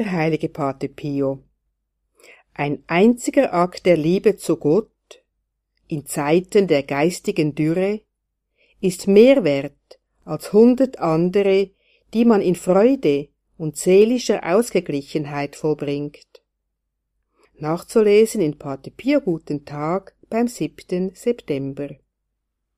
der heilige Pate Pio. Ein einziger Akt der Liebe zu Gott in Zeiten der geistigen Dürre ist mehr wert als hundert andere, die man in Freude und seelischer Ausgeglichenheit vollbringt. Nachzulesen in Pate Pio Guten Tag beim 7. September.